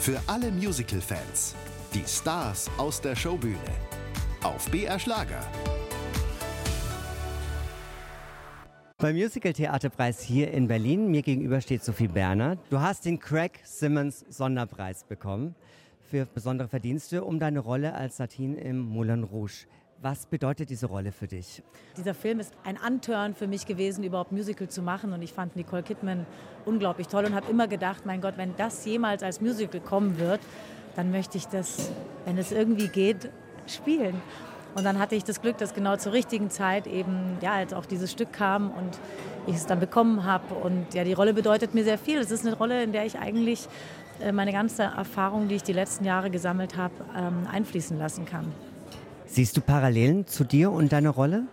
Für alle Musical-Fans. Die Stars aus der Showbühne. Auf BR Schlager. Beim Musical Theaterpreis hier in Berlin, mir gegenüber steht Sophie Berner. Du hast den Craig Simmons Sonderpreis bekommen für besondere Verdienste um deine Rolle als Satin im Moulin Rouge. Was bedeutet diese Rolle für dich? Dieser Film ist ein Anturn für mich gewesen, überhaupt Musical zu machen. Und ich fand Nicole Kidman unglaublich toll und habe immer gedacht, mein Gott, wenn das jemals als Musical kommen wird, dann möchte ich das, wenn es irgendwie geht, spielen. Und dann hatte ich das Glück, dass genau zur richtigen Zeit eben, ja, als auch dieses Stück kam und ich es dann bekommen habe. Und ja, die Rolle bedeutet mir sehr viel. Es ist eine Rolle, in der ich eigentlich äh, meine ganze Erfahrung, die ich die letzten Jahre gesammelt habe, ähm, einfließen lassen kann. Siehst du Parallelen zu dir und deiner Rolle?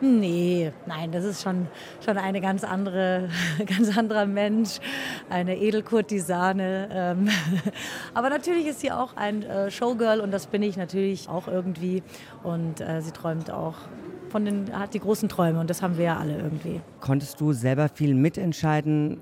Nee, nein, das ist schon, schon eine ganz andere, ganz anderer Mensch, eine Edelkurtisane. Ähm, aber natürlich ist sie auch ein äh, Showgirl und das bin ich natürlich auch irgendwie. Und äh, sie träumt auch von den, hat die großen Träume und das haben wir ja alle irgendwie. Konntest du selber viel mitentscheiden,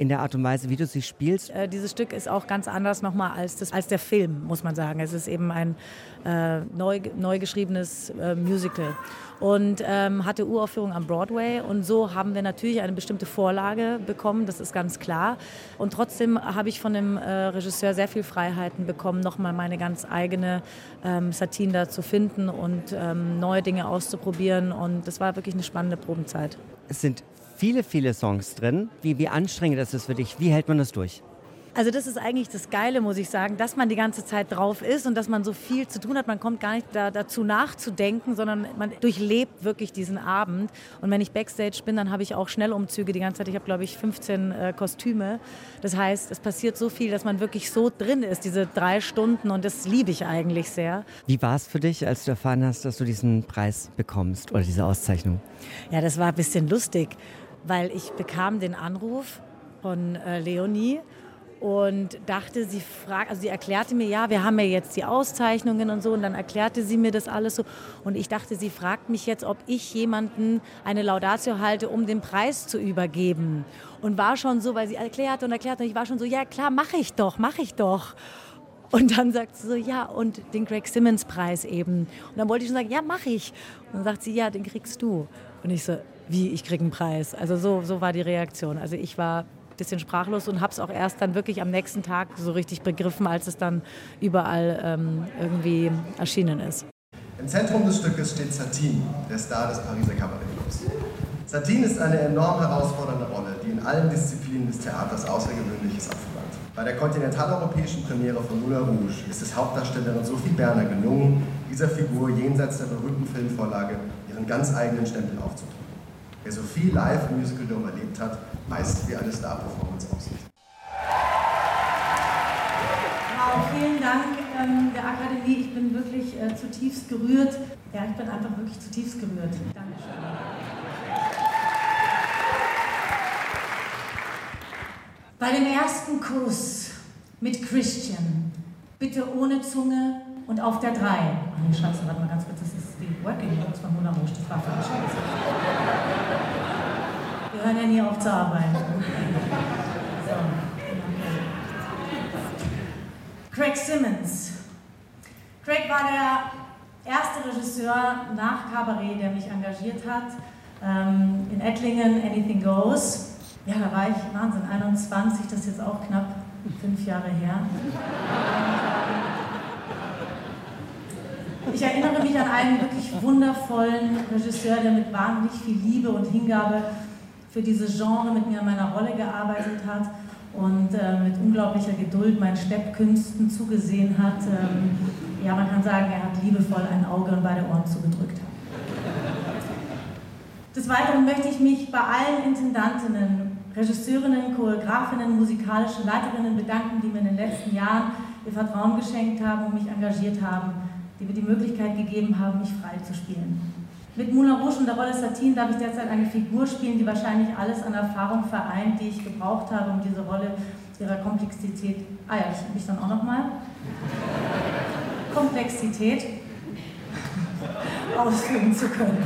in der Art und Weise, wie du sie spielst? Äh, dieses Stück ist auch ganz anders nochmal als, das, als der Film, muss man sagen. Es ist eben ein äh, neu, neu geschriebenes äh, Musical und ähm, hatte Uraufführung am Broadway. Und so haben wir natürlich eine bestimmte Vorlage bekommen, das ist ganz klar. Und trotzdem habe ich von dem äh, Regisseur sehr viel Freiheiten bekommen, nochmal meine ganz eigene ähm, Satin da zu finden und ähm, neue Dinge auszuprobieren. Und das war wirklich eine spannende Probenzeit. Es sind viele, viele Songs drin. Wie, wie anstrengend ist es für dich? Wie hält man das durch? Also das ist eigentlich das Geile, muss ich sagen, dass man die ganze Zeit drauf ist und dass man so viel zu tun hat. Man kommt gar nicht da, dazu nachzudenken, sondern man durchlebt wirklich diesen Abend. Und wenn ich Backstage bin, dann habe ich auch Schnellumzüge die ganze Zeit. Ich habe, glaube ich, 15 äh, Kostüme. Das heißt, es passiert so viel, dass man wirklich so drin ist, diese drei Stunden. Und das liebe ich eigentlich sehr. Wie war es für dich, als du erfahren hast, dass du diesen Preis bekommst oder diese Auszeichnung? Ja, das war ein bisschen lustig weil ich bekam den Anruf von äh, Leonie und dachte, sie fragt, also sie erklärte mir, ja, wir haben ja jetzt die Auszeichnungen und so, und dann erklärte sie mir das alles so. Und ich dachte, sie fragt mich jetzt, ob ich jemanden eine Laudatio halte, um den Preis zu übergeben. Und war schon so, weil sie erklärte und erklärte, und ich war schon so, ja klar, mache ich doch, mache ich doch. Und dann sagt sie so, ja, und den Greg Simmons Preis eben. Und dann wollte ich schon sagen, ja, mache ich. Und dann sagt sie, ja, den kriegst du. Und ich so, wie, ich kriege einen Preis. Also so, so war die Reaktion. Also ich war ein bisschen sprachlos und habe es auch erst dann wirklich am nächsten Tag so richtig begriffen, als es dann überall ähm, irgendwie erschienen ist. Im Zentrum des Stückes steht Satine, der Star des Pariser Kabarettclubs. Satine ist eine enorm herausfordernde Rolle, die in allen Disziplinen des Theaters Außergewöhnliches abverlangt. Bei der kontinentaleuropäischen Premiere von Moulin Rouge ist es Hauptdarstellerin Sophie Berner gelungen, dieser Figur jenseits der berühmten Filmvorlage ihren ganz eigenen Stempel aufzudrücken. Wer so viel live im Musical Dome erlebt hat, weiß, wie eine Star-Performance aussieht. Wow, vielen Dank ähm, der Akademie. Ich bin wirklich äh, zutiefst gerührt. Ja, ich bin einfach wirklich zutiefst gerührt. Dankeschön. Bei dem ersten Kuss mit Christian, bitte ohne Zunge und auf der 3. Ach nee, Scheiße, warte mal ganz kurz, das ist Working Notes von Mona Rouge, das war Scheiße. Wir hören ja nie auf zu arbeiten. So. Craig Simmons. Craig war der erste Regisseur nach Cabaret, der mich engagiert hat. Ähm, in Ettlingen, Anything Goes. Ja, da war ich, Wahnsinn, 21, das ist jetzt auch knapp fünf Jahre her. Ich erinnere mich an einen wirklich wundervollen Regisseur, der mit wahnsinnig viel Liebe und Hingabe für dieses Genre mit mir an meiner Rolle gearbeitet hat und äh, mit unglaublicher Geduld meinen Steppkünsten zugesehen hat. Ähm, ja, man kann sagen, er hat liebevoll ein Auge und beide Ohren zugedrückt. Des Weiteren möchte ich mich bei allen Intendantinnen, Regisseurinnen, Choreografinnen, musikalischen Leiterinnen bedanken, die mir in den letzten Jahren ihr Vertrauen geschenkt haben und mich engagiert haben, die mir die Möglichkeit gegeben haben, mich frei zu spielen. Mit Moulin Rouge und der Rolle Satine darf ich derzeit eine Figur spielen, die wahrscheinlich alles an Erfahrung vereint, die ich gebraucht habe, um diese Rolle ihrer Komplexität, ah ja, ich dann auch nochmal, Komplexität ausführen zu können.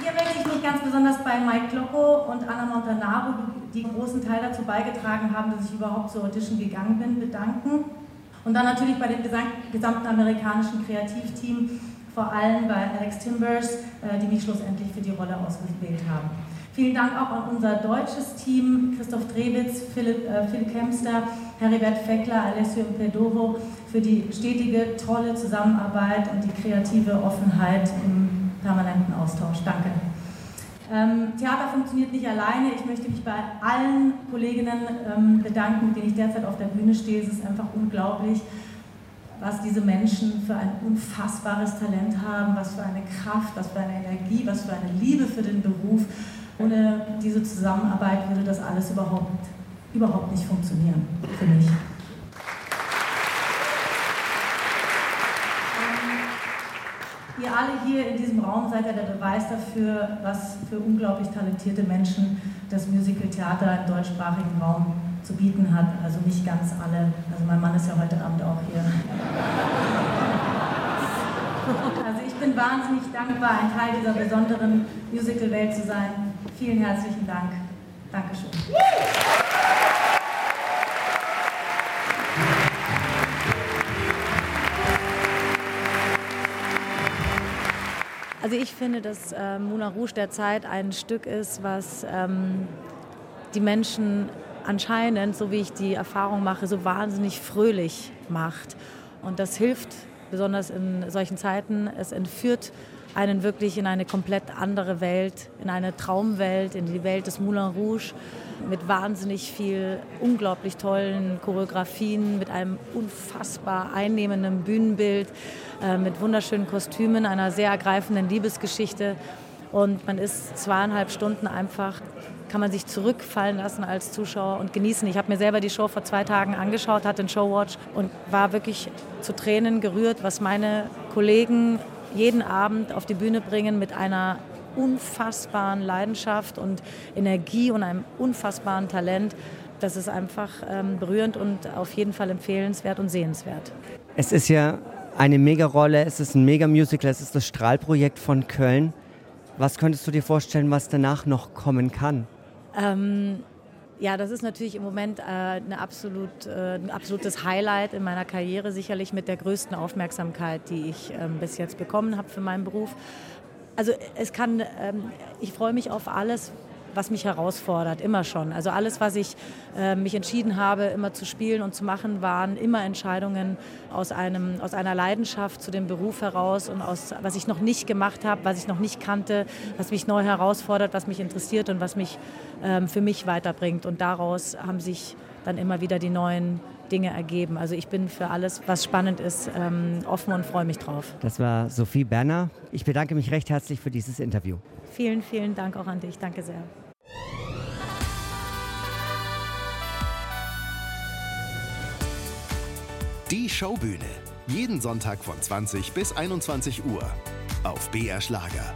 Hier möchte ich ganz besonders bei Mike Glocco und Anna Montanaro, die großen Teil dazu beigetragen haben, dass ich überhaupt zur Audition gegangen bin, bedanken. Und dann natürlich bei dem gesamten amerikanischen Kreativteam, vor allem bei Alex Timbers, äh, die mich schlussendlich für die Rolle ausgewählt haben. Vielen Dank auch an unser deutsches Team, Christoph Drewitz, Philipp, äh, Philipp Kempster, Heribert Feckler, Alessio Pedoro, für die stetige, tolle Zusammenarbeit und die kreative Offenheit im permanenten Austausch. Danke. Ähm, Theater funktioniert nicht alleine. Ich möchte mich bei allen Kolleginnen ähm, bedanken, mit denen ich derzeit auf der Bühne stehe. Es ist einfach unglaublich, was diese Menschen für ein unfassbares Talent haben, was für eine Kraft, was für eine Energie, was für eine Liebe für den Beruf. Ohne diese Zusammenarbeit würde das alles überhaupt, überhaupt nicht funktionieren für mich. Ihr alle hier in diesem Raum seid ja der Beweis dafür, was für unglaublich talentierte Menschen das Musical-Theater im deutschsprachigen Raum zu bieten hat. Also nicht ganz alle. Also mein Mann ist ja heute Abend auch hier. Also ich bin wahnsinnig dankbar, ein Teil dieser besonderen Musical-Welt zu sein. Vielen herzlichen Dank. Dankeschön. Also ich finde, dass äh, Moulin Rouge derzeit ein Stück ist, was ähm, die Menschen anscheinend, so wie ich die Erfahrung mache, so wahnsinnig fröhlich macht. Und das hilft besonders in solchen Zeiten. Es entführt einen wirklich in eine komplett andere Welt, in eine Traumwelt, in die Welt des Moulin Rouge mit wahnsinnig viel unglaublich tollen Choreografien, mit einem unfassbar einnehmenden Bühnenbild, äh, mit wunderschönen Kostümen, einer sehr ergreifenden Liebesgeschichte. Und man ist zweieinhalb Stunden einfach, kann man sich zurückfallen lassen als Zuschauer und genießen. Ich habe mir selber die Show vor zwei Tagen angeschaut, hatte einen Showwatch und war wirklich zu Tränen gerührt, was meine Kollegen jeden Abend auf die Bühne bringen mit einer unfassbaren Leidenschaft und Energie und einem unfassbaren Talent. Das ist einfach ähm, berührend und auf jeden Fall empfehlenswert und sehenswert. Es ist ja eine Mega-Rolle, es ist ein Mega-Musical, es ist das Strahlprojekt von Köln. Was könntest du dir vorstellen, was danach noch kommen kann? Ähm, ja, das ist natürlich im Moment äh, eine absolut, äh, ein absolutes Highlight in meiner Karriere, sicherlich mit der größten Aufmerksamkeit, die ich ähm, bis jetzt bekommen habe für meinen Beruf. Also es kann, ähm, ich freue mich auf alles, was mich herausfordert, immer schon. Also alles, was ich äh, mich entschieden habe, immer zu spielen und zu machen, waren immer Entscheidungen aus, einem, aus einer Leidenschaft zu dem Beruf heraus und aus, was ich noch nicht gemacht habe, was ich noch nicht kannte, was mich neu herausfordert, was mich interessiert und was mich ähm, für mich weiterbringt. Und daraus haben sich dann immer wieder die neuen Dinge ergeben. Also ich bin für alles, was spannend ist, ähm, offen und freue mich drauf. Das war Sophie Berner. Ich bedanke mich recht herzlich für dieses Interview. Vielen, vielen Dank auch an dich. Danke sehr. Die Showbühne. Jeden Sonntag von 20 bis 21 Uhr. Auf BR Schlager.